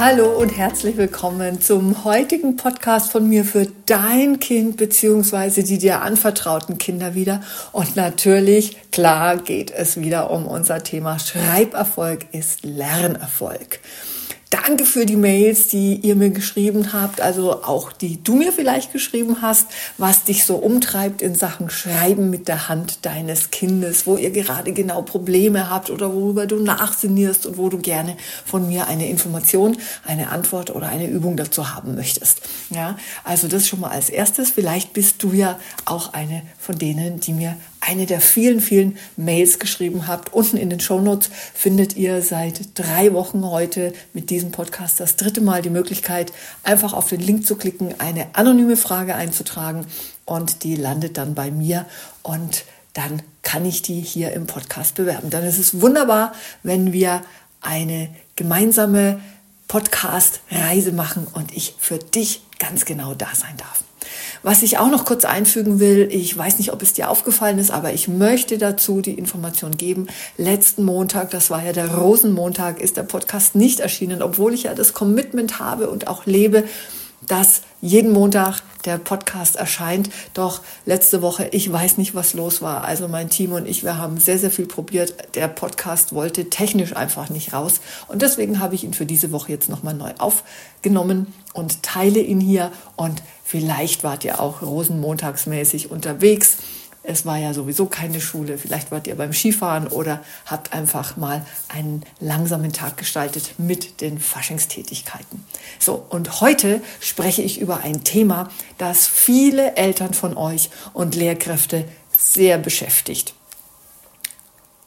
Hallo und herzlich willkommen zum heutigen Podcast von mir für dein Kind bzw. die dir anvertrauten Kinder wieder. Und natürlich, klar, geht es wieder um unser Thema Schreiberfolg ist Lernerfolg. Danke für die Mails, die ihr mir geschrieben habt, also auch die du mir vielleicht geschrieben hast, was dich so umtreibt in Sachen Schreiben mit der Hand deines Kindes, wo ihr gerade genau Probleme habt oder worüber du nachsinnierst und wo du gerne von mir eine Information, eine Antwort oder eine Übung dazu haben möchtest. Ja, also das schon mal als erstes. Vielleicht bist du ja auch eine von denen, die mir eine der vielen, vielen Mails geschrieben habt. Unten in den Shownotes findet ihr seit drei Wochen heute mit diesem Podcast das dritte Mal die Möglichkeit, einfach auf den Link zu klicken, eine anonyme Frage einzutragen und die landet dann bei mir und dann kann ich die hier im Podcast bewerben. Dann ist es wunderbar, wenn wir eine gemeinsame Podcast-Reise machen und ich für dich ganz genau da sein darf. Was ich auch noch kurz einfügen will, ich weiß nicht, ob es dir aufgefallen ist, aber ich möchte dazu die Information geben. Letzten Montag, das war ja der Rosenmontag, ist der Podcast nicht erschienen, obwohl ich ja das Commitment habe und auch lebe, dass jeden Montag der Podcast erscheint. Doch letzte Woche, ich weiß nicht, was los war. Also mein Team und ich, wir haben sehr, sehr viel probiert. Der Podcast wollte technisch einfach nicht raus. Und deswegen habe ich ihn für diese Woche jetzt nochmal neu aufgenommen und teile ihn hier. Und vielleicht wart ihr auch rosenmontagsmäßig unterwegs es war ja sowieso keine Schule. Vielleicht wart ihr beim Skifahren oder habt einfach mal einen langsamen Tag gestaltet mit den Faschingstätigkeiten. So, und heute spreche ich über ein Thema, das viele Eltern von euch und Lehrkräfte sehr beschäftigt.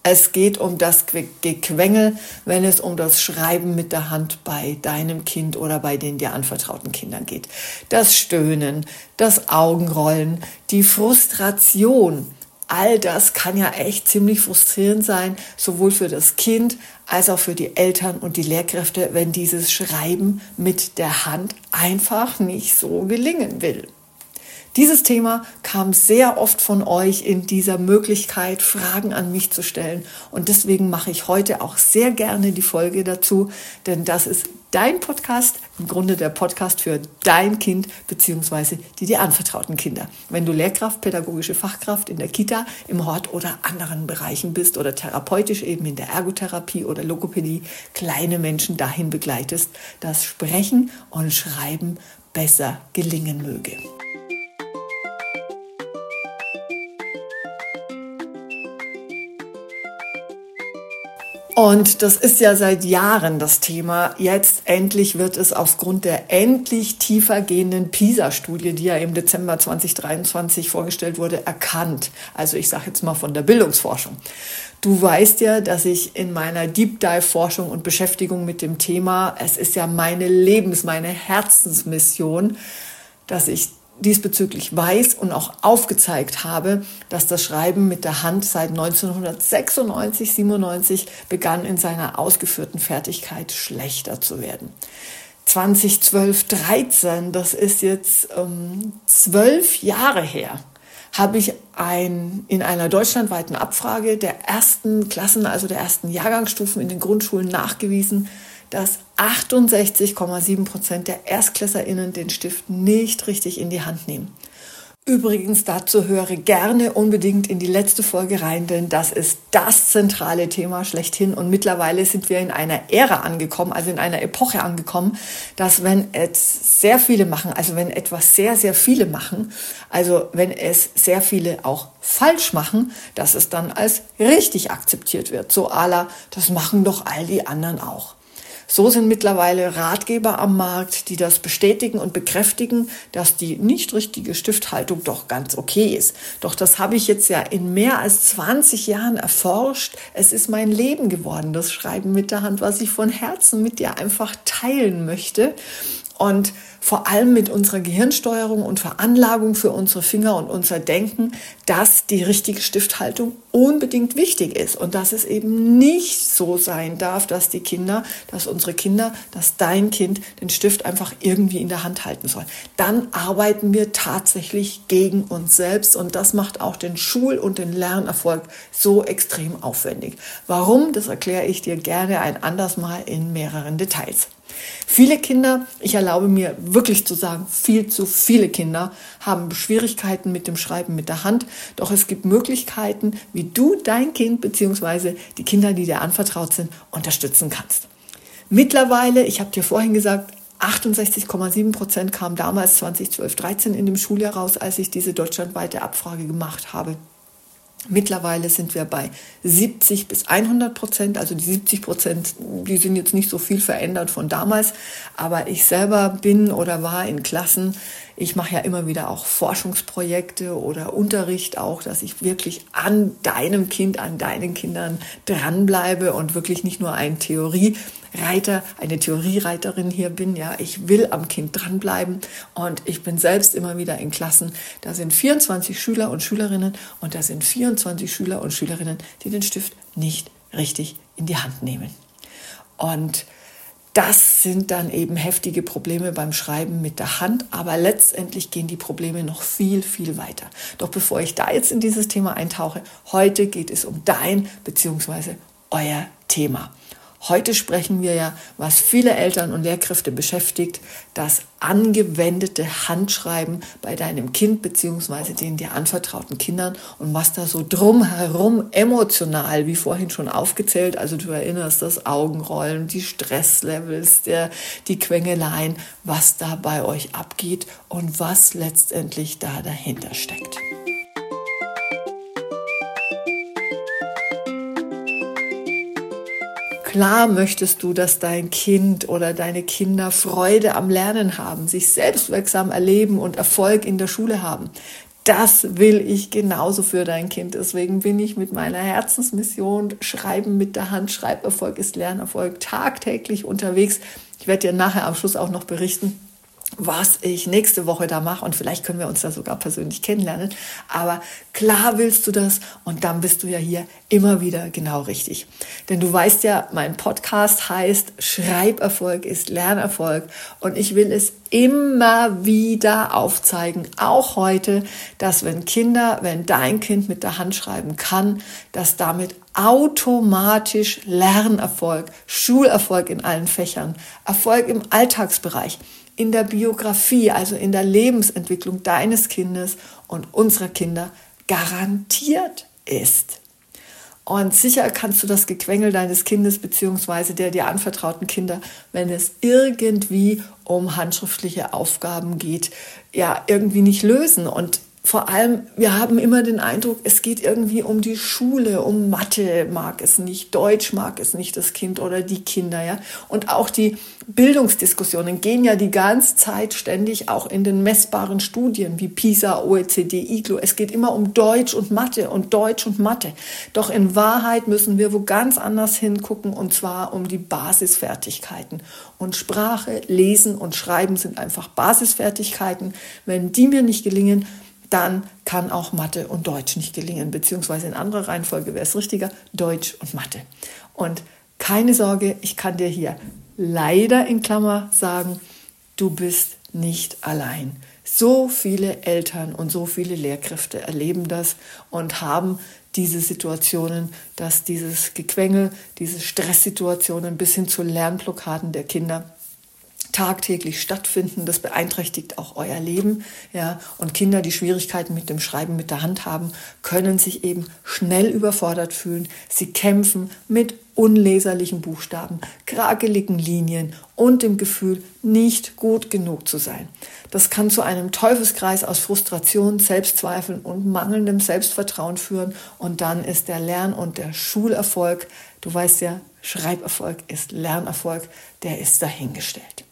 Es geht um das Gequengel, wenn es um das Schreiben mit der Hand bei deinem Kind oder bei den dir anvertrauten Kindern geht. Das Stöhnen, das Augenrollen, die Frustration. All das kann ja echt ziemlich frustrierend sein, sowohl für das Kind als auch für die Eltern und die Lehrkräfte, wenn dieses Schreiben mit der Hand einfach nicht so gelingen will. Dieses Thema kam sehr oft von euch in dieser Möglichkeit, Fragen an mich zu stellen. Und deswegen mache ich heute auch sehr gerne die Folge dazu, denn das ist dein Podcast, im Grunde der Podcast für dein Kind beziehungsweise die dir anvertrauten Kinder. Wenn du Lehrkraft, pädagogische Fachkraft in der Kita, im Hort oder anderen Bereichen bist oder therapeutisch eben in der Ergotherapie oder Logopädie kleine Menschen dahin begleitest, dass Sprechen und Schreiben besser gelingen möge. Und das ist ja seit Jahren das Thema. Jetzt endlich wird es aufgrund der endlich tiefer gehenden PISA-Studie, die ja im Dezember 2023 vorgestellt wurde, erkannt. Also ich sage jetzt mal von der Bildungsforschung. Du weißt ja, dass ich in meiner Deep Dive Forschung und Beschäftigung mit dem Thema, es ist ja meine Lebens-, meine Herzensmission, dass ich diesbezüglich weiß und auch aufgezeigt habe, dass das Schreiben mit der Hand seit 1996, 97 begann in seiner ausgeführten Fertigkeit schlechter zu werden. 2012, 13, das ist jetzt ähm, zwölf Jahre her, habe ich ein, in einer deutschlandweiten Abfrage der ersten Klassen, also der ersten Jahrgangsstufen in den Grundschulen nachgewiesen, dass 68,7 Prozent der ErstklässerInnen den Stift nicht richtig in die Hand nehmen. Übrigens, dazu höre gerne unbedingt in die letzte Folge rein, denn das ist das zentrale Thema schlechthin. Und mittlerweile sind wir in einer Ära angekommen, also in einer Epoche angekommen, dass wenn es sehr viele machen, also wenn etwas sehr, sehr viele machen, also wenn es sehr viele auch falsch machen, dass es dann als richtig akzeptiert wird. So ala, das machen doch all die anderen auch. So sind mittlerweile Ratgeber am Markt, die das bestätigen und bekräftigen, dass die nicht richtige Stifthaltung doch ganz okay ist. Doch das habe ich jetzt ja in mehr als 20 Jahren erforscht. Es ist mein Leben geworden, das Schreiben mit der Hand, was ich von Herzen mit dir einfach teilen möchte. Und vor allem mit unserer Gehirnsteuerung und Veranlagung für unsere Finger und unser Denken, dass die richtige Stifthaltung unbedingt wichtig ist und dass es eben nicht so sein darf, dass die Kinder, dass unsere Kinder, dass dein Kind den Stift einfach irgendwie in der Hand halten soll. Dann arbeiten wir tatsächlich gegen uns selbst und das macht auch den Schul- und den Lernerfolg so extrem aufwendig. Warum? Das erkläre ich dir gerne ein anderes Mal in mehreren Details. Viele Kinder, ich erlaube mir wirklich zu sagen, viel zu viele Kinder haben Schwierigkeiten mit dem Schreiben mit der Hand. Doch es gibt Möglichkeiten, wie du dein Kind bzw. die Kinder, die dir anvertraut sind, unterstützen kannst. Mittlerweile, ich habe dir vorhin gesagt, 68,7 Prozent kamen damals 2012, 13 in dem Schuljahr raus, als ich diese deutschlandweite Abfrage gemacht habe. Mittlerweile sind wir bei 70 bis 100 Prozent. Also die 70 Prozent, die sind jetzt nicht so viel verändert von damals. Aber ich selber bin oder war in Klassen. Ich mache ja immer wieder auch Forschungsprojekte oder Unterricht auch, dass ich wirklich an deinem Kind, an deinen Kindern dranbleibe und wirklich nicht nur ein Theorie Reiter, eine Theoriereiterin hier bin. Ja, ich will am Kind dranbleiben und ich bin selbst immer wieder in Klassen. Da sind 24 Schüler und Schülerinnen und da sind 24 Schüler und Schülerinnen, die den Stift nicht richtig in die Hand nehmen. Und das sind dann eben heftige Probleme beim Schreiben mit der Hand, aber letztendlich gehen die Probleme noch viel, viel weiter. Doch bevor ich da jetzt in dieses Thema eintauche, heute geht es um dein bzw. euer Thema. Heute sprechen wir ja, was viele Eltern und Lehrkräfte beschäftigt, das angewendete Handschreiben bei deinem Kind beziehungsweise den dir anvertrauten Kindern und was da so drumherum emotional, wie vorhin schon aufgezählt, also du erinnerst das Augenrollen, die Stresslevels, der, die Quengeleien, was da bei euch abgeht und was letztendlich da dahinter steckt. Klar möchtest du, dass dein Kind oder deine Kinder Freude am Lernen haben, sich selbstwirksam erleben und Erfolg in der Schule haben. Das will ich genauso für dein Kind. Deswegen bin ich mit meiner Herzensmission Schreiben mit der Hand, Schreiberfolg ist Lernerfolg tagtäglich unterwegs. Ich werde dir nachher am Schluss auch noch berichten, was ich nächste Woche da mache und vielleicht können wir uns da sogar persönlich kennenlernen. Aber klar willst du das und dann bist du ja hier immer wieder genau richtig. Denn du weißt ja, mein Podcast heißt Schreiberfolg ist Lernerfolg und ich will es immer wieder aufzeigen, auch heute, dass wenn Kinder, wenn dein Kind mit der Hand schreiben kann, dass damit automatisch Lernerfolg, Schulerfolg in allen Fächern, Erfolg im Alltagsbereich, in der Biografie, also in der Lebensentwicklung deines Kindes und unserer Kinder garantiert ist. Und sicher kannst du das Gequengel deines Kindes beziehungsweise der dir anvertrauten Kinder, wenn es irgendwie um handschriftliche Aufgaben geht, ja irgendwie nicht lösen. Und vor allem, wir haben immer den Eindruck, es geht irgendwie um die Schule, um Mathe mag es nicht, Deutsch mag es nicht das Kind oder die Kinder, ja. Und auch die Bildungsdiskussionen gehen ja die ganze Zeit ständig auch in den messbaren Studien wie PISA, OECD, IGLO. Es geht immer um Deutsch und Mathe und Deutsch und Mathe. Doch in Wahrheit müssen wir wo ganz anders hingucken und zwar um die Basisfertigkeiten. Und Sprache, Lesen und Schreiben sind einfach Basisfertigkeiten. Wenn die mir nicht gelingen, dann kann auch Mathe und Deutsch nicht gelingen, beziehungsweise in anderer Reihenfolge wäre es richtiger, Deutsch und Mathe. Und keine Sorge, ich kann dir hier leider in Klammer sagen, du bist nicht allein. So viele Eltern und so viele Lehrkräfte erleben das und haben diese Situationen, dass dieses Gequengel, diese Stresssituationen bis hin zu Lernblockaden der Kinder tagtäglich stattfinden. Das beeinträchtigt auch euer Leben. Ja, und Kinder, die Schwierigkeiten mit dem Schreiben mit der Hand haben, können sich eben schnell überfordert fühlen. Sie kämpfen mit unleserlichen Buchstaben, krakeligen Linien und dem Gefühl, nicht gut genug zu sein. Das kann zu einem Teufelskreis aus Frustration, Selbstzweifeln und mangelndem Selbstvertrauen führen und dann ist der Lern- und der Schulerfolg, du weißt ja, Schreiberfolg ist Lernerfolg, der ist dahingestellt.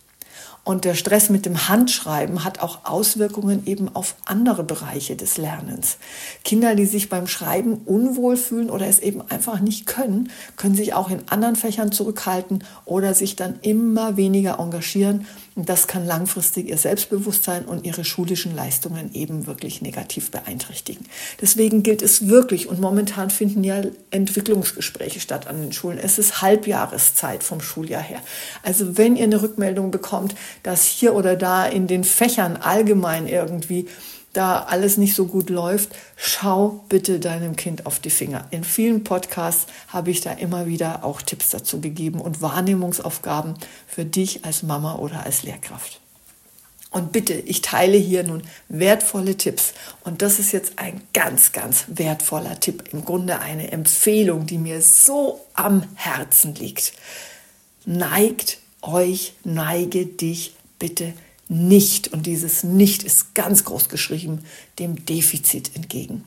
Und der Stress mit dem Handschreiben hat auch Auswirkungen eben auf andere Bereiche des Lernens. Kinder, die sich beim Schreiben unwohl fühlen oder es eben einfach nicht können, können sich auch in anderen Fächern zurückhalten oder sich dann immer weniger engagieren und das kann langfristig ihr Selbstbewusstsein und ihre schulischen Leistungen eben wirklich negativ beeinträchtigen. Deswegen gilt es wirklich, und momentan finden ja Entwicklungsgespräche statt an den Schulen. Es ist Halbjahreszeit vom Schuljahr her. Also wenn ihr eine Rückmeldung bekommt, dass hier oder da in den Fächern allgemein irgendwie da alles nicht so gut läuft, schau bitte deinem Kind auf die Finger. In vielen Podcasts habe ich da immer wieder auch Tipps dazu gegeben und Wahrnehmungsaufgaben für dich als Mama oder als Lehrkraft. Und bitte, ich teile hier nun wertvolle Tipps. Und das ist jetzt ein ganz, ganz wertvoller Tipp. Im Grunde eine Empfehlung, die mir so am Herzen liegt. Neigt euch, neige dich bitte nicht, und dieses nicht ist ganz groß geschrieben, dem Defizit entgegen.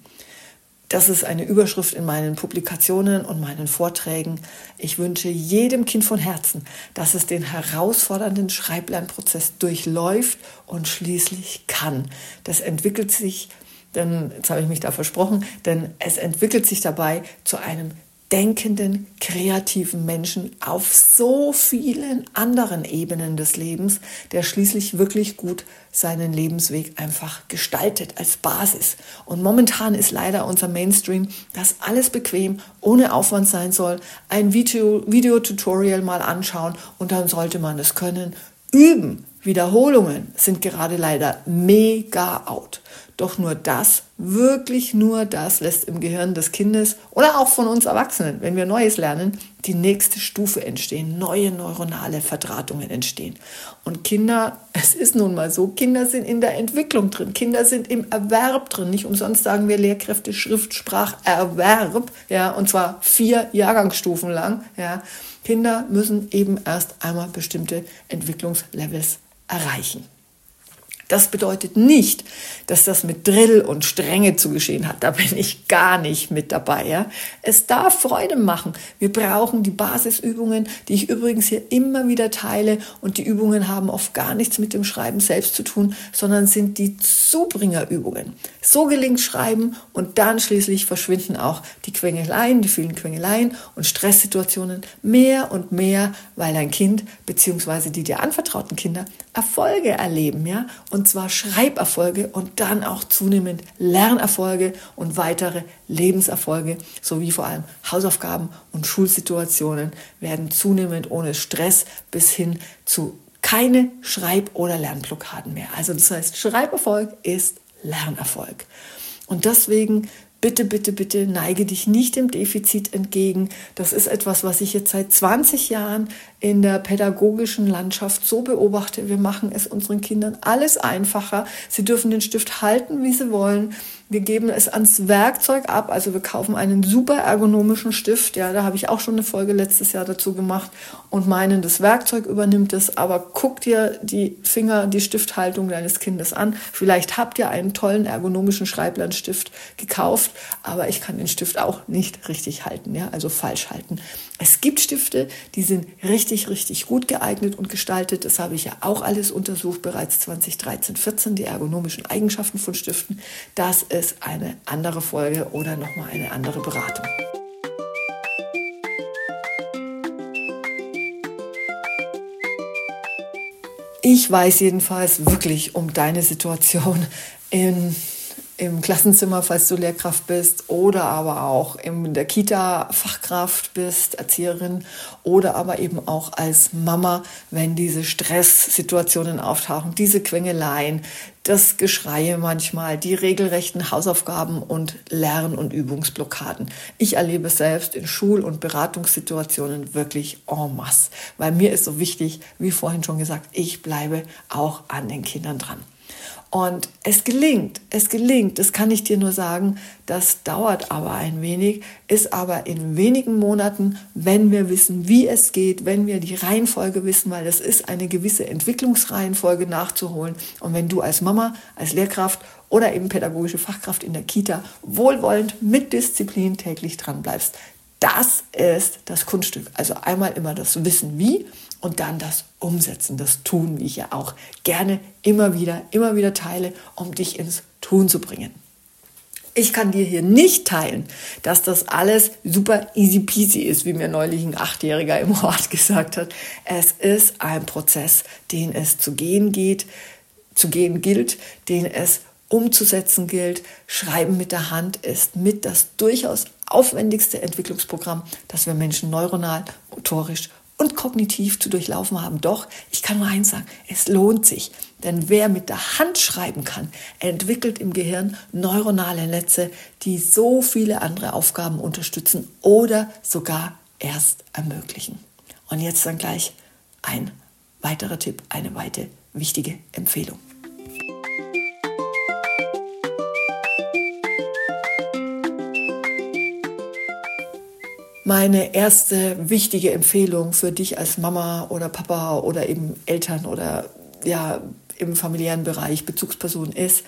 Das ist eine Überschrift in meinen Publikationen und meinen Vorträgen. Ich wünsche jedem Kind von Herzen, dass es den herausfordernden Schreiblernprozess durchläuft und schließlich kann. Das entwickelt sich, denn jetzt habe ich mich da versprochen, denn es entwickelt sich dabei zu einem denkenden, kreativen Menschen auf so vielen anderen Ebenen des Lebens, der schließlich wirklich gut seinen Lebensweg einfach gestaltet als Basis. Und momentan ist leider unser Mainstream, dass alles bequem, ohne Aufwand sein soll, ein Video, Videotutorial mal anschauen und dann sollte man es können. Üben, Wiederholungen sind gerade leider mega out. Doch nur das, wirklich nur das lässt im Gehirn des Kindes oder auch von uns Erwachsenen, wenn wir Neues lernen, die nächste Stufe entstehen, neue neuronale Verdrahtungen entstehen. Und Kinder, es ist nun mal so, Kinder sind in der Entwicklung drin, Kinder sind im Erwerb drin. Nicht umsonst sagen wir Lehrkräfte Schriftspracherwerb, ja, und zwar vier Jahrgangsstufen lang, ja. Kinder müssen eben erst einmal bestimmte Entwicklungslevels erreichen. Das bedeutet nicht, dass das mit Drill und Strenge zu geschehen hat. Da bin ich gar nicht mit dabei. Ja? Es darf Freude machen. Wir brauchen die Basisübungen, die ich übrigens hier immer wieder teile. Und die Übungen haben oft gar nichts mit dem Schreiben selbst zu tun, sondern sind die Zubringerübungen. So gelingt Schreiben und dann schließlich verschwinden auch die Quengeleien, die vielen Quengeleien und Stresssituationen mehr und mehr, weil dein Kind bzw. die dir anvertrauten Kinder Erfolge erleben, ja, und zwar Schreiberfolge und dann auch zunehmend Lernerfolge und weitere Lebenserfolge sowie vor allem Hausaufgaben und Schulsituationen werden zunehmend ohne Stress bis hin zu keine Schreib- oder Lernblockaden mehr. Also das heißt, Schreiberfolg ist Lernerfolg. Und deswegen bitte, bitte, bitte neige dich nicht dem Defizit entgegen. Das ist etwas, was ich jetzt seit 20 Jahren in der pädagogischen Landschaft so beobachte. Wir machen es unseren Kindern alles einfacher. Sie dürfen den Stift halten, wie sie wollen. Wir geben es ans Werkzeug ab. Also wir kaufen einen super ergonomischen Stift. Ja, da habe ich auch schon eine Folge letztes Jahr dazu gemacht und meinen, das Werkzeug übernimmt es. Aber guck dir die Finger, die Stifthaltung deines Kindes an. Vielleicht habt ihr einen tollen ergonomischen Schreiblernstift gekauft, aber ich kann den Stift auch nicht richtig halten. Ja, also falsch halten. Es gibt Stifte, die sind richtig, richtig gut geeignet und gestaltet. Das habe ich ja auch alles untersucht, bereits 2013, 14, die ergonomischen Eigenschaften von Stiften. Das ist eine andere Folge oder nochmal eine andere Beratung. Ich weiß jedenfalls wirklich um deine Situation in im Klassenzimmer, falls du Lehrkraft bist, oder aber auch in der Kita Fachkraft bist, Erzieherin, oder aber eben auch als Mama, wenn diese Stresssituationen auftauchen, diese Quengeleien, das Geschreie manchmal, die regelrechten Hausaufgaben und Lern- und Übungsblockaden. Ich erlebe selbst in Schul- und Beratungssituationen wirklich en masse, weil mir ist so wichtig, wie vorhin schon gesagt, ich bleibe auch an den Kindern dran. Und es gelingt, es gelingt, das kann ich dir nur sagen, das dauert aber ein wenig, ist aber in wenigen Monaten, wenn wir wissen, wie es geht, wenn wir die Reihenfolge wissen, weil es ist eine gewisse Entwicklungsreihenfolge nachzuholen. Und wenn du als Mama, als Lehrkraft oder eben pädagogische Fachkraft in der Kita wohlwollend mit Disziplin täglich dran bleibst, das ist das Kunststück. Also einmal immer das Wissen wie und dann das Umsetzen, das Tun, wie ich ja auch gerne immer wieder, immer wieder teile, um dich ins Tun zu bringen. Ich kann dir hier nicht teilen, dass das alles super easy peasy ist, wie mir neulich ein Achtjähriger im Ort gesagt hat. Es ist ein Prozess, den es zu gehen geht, zu gehen gilt, den es umzusetzen gilt. Schreiben mit der Hand ist mit das durchaus aufwendigste Entwicklungsprogramm, das wir Menschen neuronal, motorisch und kognitiv zu durchlaufen haben. Doch, ich kann nur eins sagen, es lohnt sich. Denn wer mit der Hand schreiben kann, entwickelt im Gehirn neuronale Netze, die so viele andere Aufgaben unterstützen oder sogar erst ermöglichen. Und jetzt dann gleich ein weiterer Tipp, eine weitere wichtige Empfehlung. Meine erste wichtige Empfehlung für dich als Mama oder Papa oder eben Eltern oder ja im familiären Bereich Bezugsperson ist,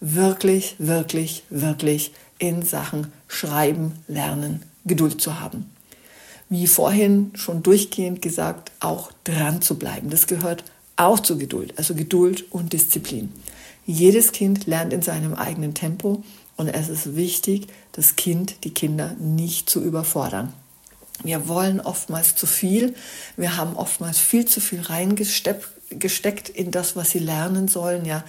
wirklich, wirklich, wirklich in Sachen Schreiben, Lernen Geduld zu haben. Wie vorhin schon durchgehend gesagt, auch dran zu bleiben. Das gehört auch zu Geduld, also Geduld und Disziplin. Jedes Kind lernt in seinem eigenen Tempo und es ist wichtig, das Kind, die Kinder nicht zu überfordern. Wir wollen oftmals zu viel. Wir haben oftmals viel zu viel reingesteckt in das, was sie lernen sollen. Ja,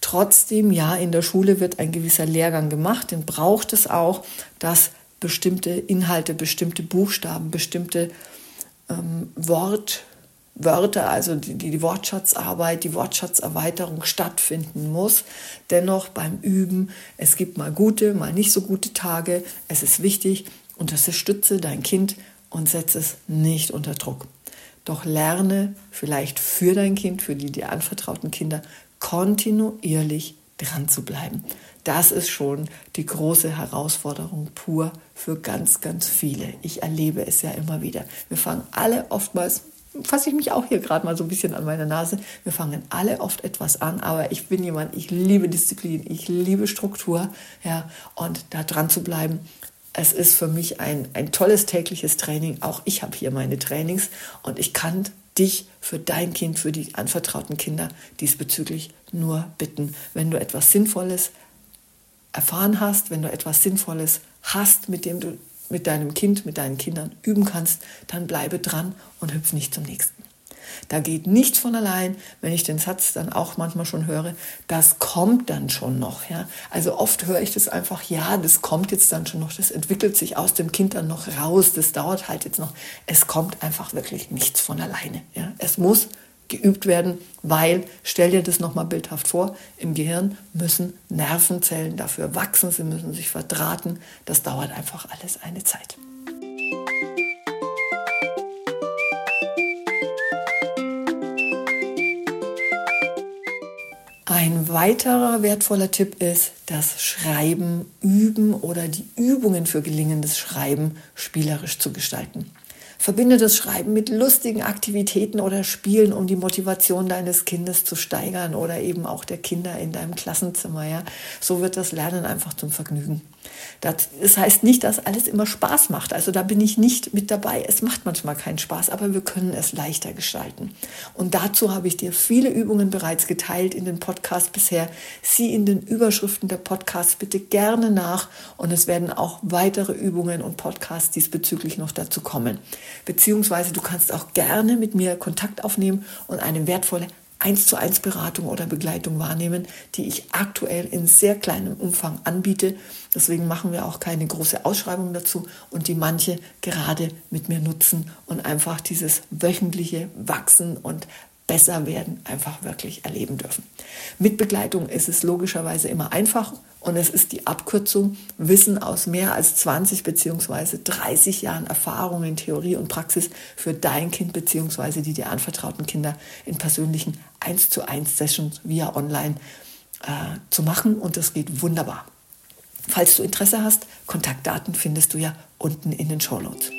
trotzdem, ja, in der Schule wird ein gewisser Lehrgang gemacht. Den braucht es auch, dass bestimmte Inhalte, bestimmte Buchstaben, bestimmte ähm, Wort, Wörter, also die, die Wortschatzarbeit, die Wortschatzerweiterung stattfinden muss. Dennoch beim Üben, es gibt mal gute, mal nicht so gute Tage. Es ist wichtig, unterstütze dein Kind und setze es nicht unter Druck. Doch lerne vielleicht für dein Kind, für die dir anvertrauten Kinder, kontinuierlich dran zu bleiben. Das ist schon die große Herausforderung pur für ganz, ganz viele. Ich erlebe es ja immer wieder. Wir fangen alle oftmals fasse ich mich auch hier gerade mal so ein bisschen an meine Nase. Wir fangen alle oft etwas an, aber ich bin jemand, ich liebe Disziplin, ich liebe Struktur, ja, und da dran zu bleiben. Es ist für mich ein, ein tolles tägliches Training. Auch ich habe hier meine Trainings und ich kann dich für dein Kind, für die anvertrauten Kinder diesbezüglich nur bitten, wenn du etwas Sinnvolles erfahren hast, wenn du etwas Sinnvolles hast, mit dem du mit deinem Kind, mit deinen Kindern üben kannst, dann bleibe dran und hüpf nicht zum nächsten. Da geht nichts von allein, wenn ich den Satz dann auch manchmal schon höre, das kommt dann schon noch. Ja? Also oft höre ich das einfach, ja, das kommt jetzt dann schon noch, das entwickelt sich aus dem Kind dann noch raus, das dauert halt jetzt noch. Es kommt einfach wirklich nichts von alleine. Ja? Es muss geübt werden, weil, stell dir das nochmal bildhaft vor, im Gehirn müssen Nervenzellen dafür wachsen, sie müssen sich verdrahten. Das dauert einfach alles eine Zeit. Ein weiterer wertvoller Tipp ist, das Schreiben üben oder die Übungen für gelingendes Schreiben spielerisch zu gestalten. Verbinde das Schreiben mit lustigen Aktivitäten oder Spielen, um die Motivation deines Kindes zu steigern oder eben auch der Kinder in deinem Klassenzimmer. Ja? So wird das Lernen einfach zum Vergnügen. Das heißt nicht, dass alles immer Spaß macht. Also da bin ich nicht mit dabei. Es macht manchmal keinen Spaß, aber wir können es leichter gestalten. Und dazu habe ich dir viele Übungen bereits geteilt in den Podcast bisher. Sieh in den Überschriften der Podcasts bitte gerne nach und es werden auch weitere Übungen und Podcasts diesbezüglich noch dazu kommen. Beziehungsweise du kannst auch gerne mit mir Kontakt aufnehmen und eine wertvolle 1 zu 1 Beratung oder Begleitung wahrnehmen, die ich aktuell in sehr kleinem Umfang anbiete. Deswegen machen wir auch keine große Ausschreibung dazu und die manche gerade mit mir nutzen und einfach dieses wöchentliche Wachsen und besser werden einfach wirklich erleben dürfen. Mit Begleitung ist es logischerweise immer einfach und es ist die Abkürzung Wissen aus mehr als 20 bzw. 30 Jahren Erfahrung in Theorie und Praxis für dein Kind bzw. die dir anvertrauten Kinder in persönlichen 1 zu 1 Sessions via online äh, zu machen und das geht wunderbar. Falls du Interesse hast, Kontaktdaten findest du ja unten in den Show Notes.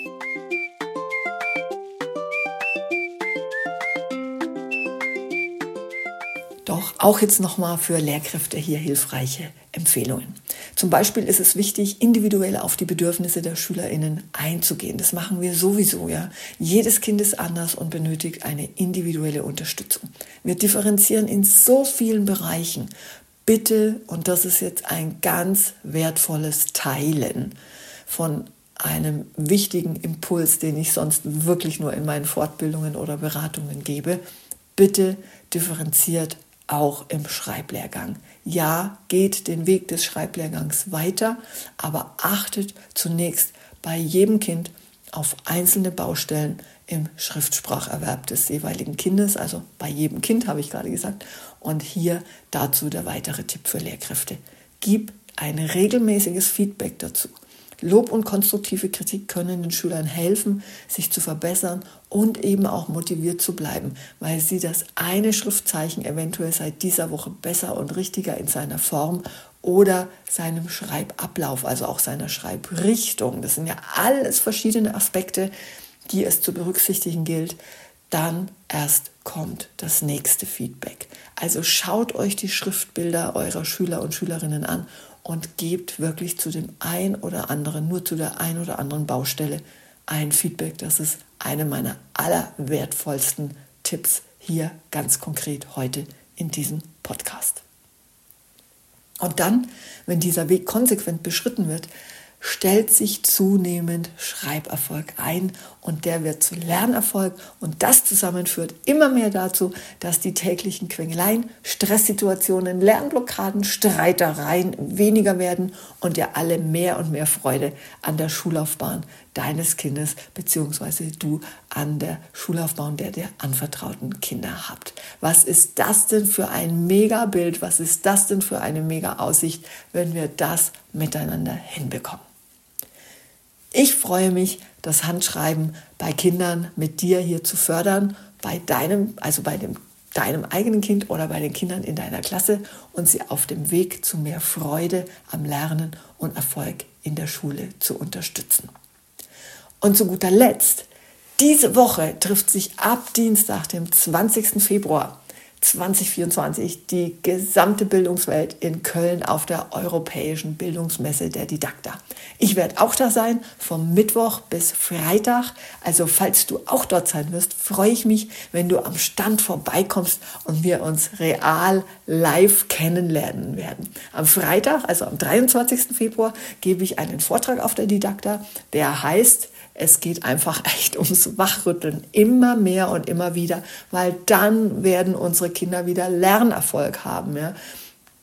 Auch jetzt nochmal für Lehrkräfte hier hilfreiche Empfehlungen. Zum Beispiel ist es wichtig, individuell auf die Bedürfnisse der SchülerInnen einzugehen. Das machen wir sowieso, ja. Jedes Kind ist anders und benötigt eine individuelle Unterstützung. Wir differenzieren in so vielen Bereichen. Bitte, und das ist jetzt ein ganz wertvolles Teilen von einem wichtigen Impuls, den ich sonst wirklich nur in meinen Fortbildungen oder Beratungen gebe. Bitte differenziert auch im Schreiblehrgang. Ja, geht den Weg des Schreiblehrgangs weiter, aber achtet zunächst bei jedem Kind auf einzelne Baustellen im Schriftspracherwerb des jeweiligen Kindes, also bei jedem Kind habe ich gerade gesagt. Und hier dazu der weitere Tipp für Lehrkräfte. Gib ein regelmäßiges Feedback dazu. Lob und konstruktive Kritik können den Schülern helfen, sich zu verbessern und eben auch motiviert zu bleiben, weil sie das eine Schriftzeichen eventuell seit dieser Woche besser und richtiger in seiner Form oder seinem Schreibablauf, also auch seiner Schreibrichtung, das sind ja alles verschiedene Aspekte, die es zu berücksichtigen gilt, dann erst kommt das nächste Feedback. Also schaut euch die Schriftbilder eurer Schüler und Schülerinnen an und gebt wirklich zu dem ein oder anderen, nur zu der ein oder anderen Baustelle ein Feedback. Das ist eine meiner allerwertvollsten Tipps hier ganz konkret heute in diesem Podcast. Und dann, wenn dieser Weg konsequent beschritten wird, stellt sich zunehmend Schreiberfolg ein und der wird zu Lernerfolg und das zusammen führt immer mehr dazu, dass die täglichen Quengeleien, Stresssituationen, Lernblockaden, Streitereien weniger werden und ihr alle mehr und mehr Freude an der Schullaufbahn deines Kindes beziehungsweise du an der Schullaufbahn der dir anvertrauten Kinder habt. Was ist das denn für ein Mega-Bild? Was ist das denn für eine Mega-Aussicht, wenn wir das miteinander hinbekommen? Ich freue mich, das Handschreiben bei Kindern mit dir hier zu fördern, bei deinem, also bei dem, deinem eigenen Kind oder bei den Kindern in deiner Klasse und sie auf dem Weg zu mehr Freude am Lernen und Erfolg in der Schule zu unterstützen. Und zu guter Letzt, diese Woche trifft sich ab Dienstag, dem 20. Februar, 2024 die gesamte Bildungswelt in Köln auf der Europäischen Bildungsmesse der Didakta. Ich werde auch da sein, vom Mittwoch bis Freitag. Also falls du auch dort sein wirst, freue ich mich, wenn du am Stand vorbeikommst und wir uns real live kennenlernen werden. Am Freitag, also am 23. Februar, gebe ich einen Vortrag auf der Didakta, der heißt es geht einfach echt ums Wachrütteln, immer mehr und immer wieder, weil dann werden unsere Kinder wieder Lernerfolg haben. Ja?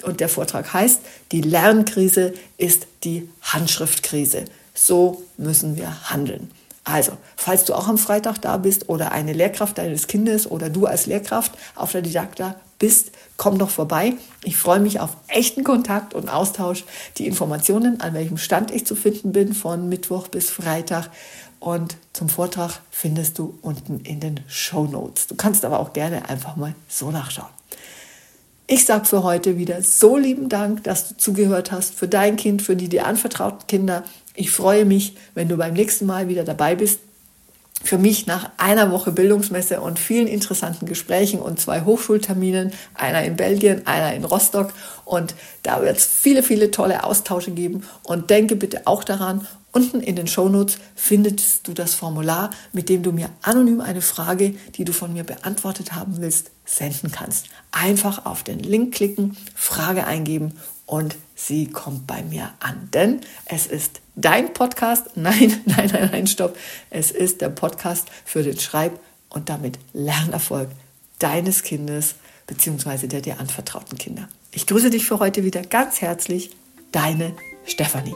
Und der Vortrag heißt, die Lernkrise ist die Handschriftkrise. So müssen wir handeln. Also, falls du auch am Freitag da bist oder eine Lehrkraft deines Kindes oder du als Lehrkraft auf der Didakta bist, komm doch vorbei. Ich freue mich auf echten Kontakt und Austausch. Die Informationen, an welchem Stand ich zu finden bin, von Mittwoch bis Freitag, und zum Vortrag findest du unten in den Show Notes. Du kannst aber auch gerne einfach mal so nachschauen. Ich sage für heute wieder so lieben Dank, dass du zugehört hast für dein Kind, für die dir anvertrauten Kinder. Ich freue mich, wenn du beim nächsten Mal wieder dabei bist. Für mich nach einer Woche Bildungsmesse und vielen interessanten Gesprächen und zwei Hochschulterminen, einer in Belgien, einer in Rostock. Und da wird es viele, viele tolle Austausche geben. Und denke bitte auch daran, Unten in den Shownotes findest du das Formular, mit dem du mir anonym eine Frage, die du von mir beantwortet haben willst, senden kannst. Einfach auf den Link klicken, Frage eingeben und sie kommt bei mir an. Denn es ist dein Podcast. Nein, nein, nein, nein, stopp. Es ist der Podcast für den Schreib- und damit Lernerfolg deines Kindes bzw. der dir anvertrauten Kinder. Ich grüße dich für heute wieder ganz herzlich. Deine Stefanie.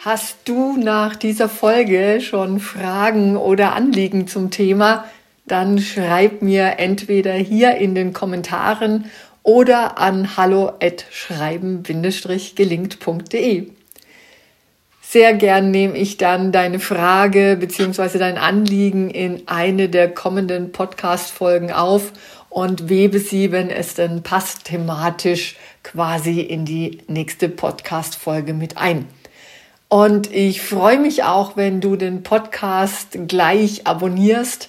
Hast du nach dieser Folge schon Fragen oder Anliegen zum Thema? Dann schreib mir entweder hier in den Kommentaren oder an hallo@schreiben-gelingt.de. Sehr gern nehme ich dann deine Frage bzw. dein Anliegen in eine der kommenden Podcast-Folgen auf und webe sie, wenn es denn passt, thematisch quasi in die nächste Podcast-Folge mit ein. Und ich freue mich auch, wenn du den Podcast gleich abonnierst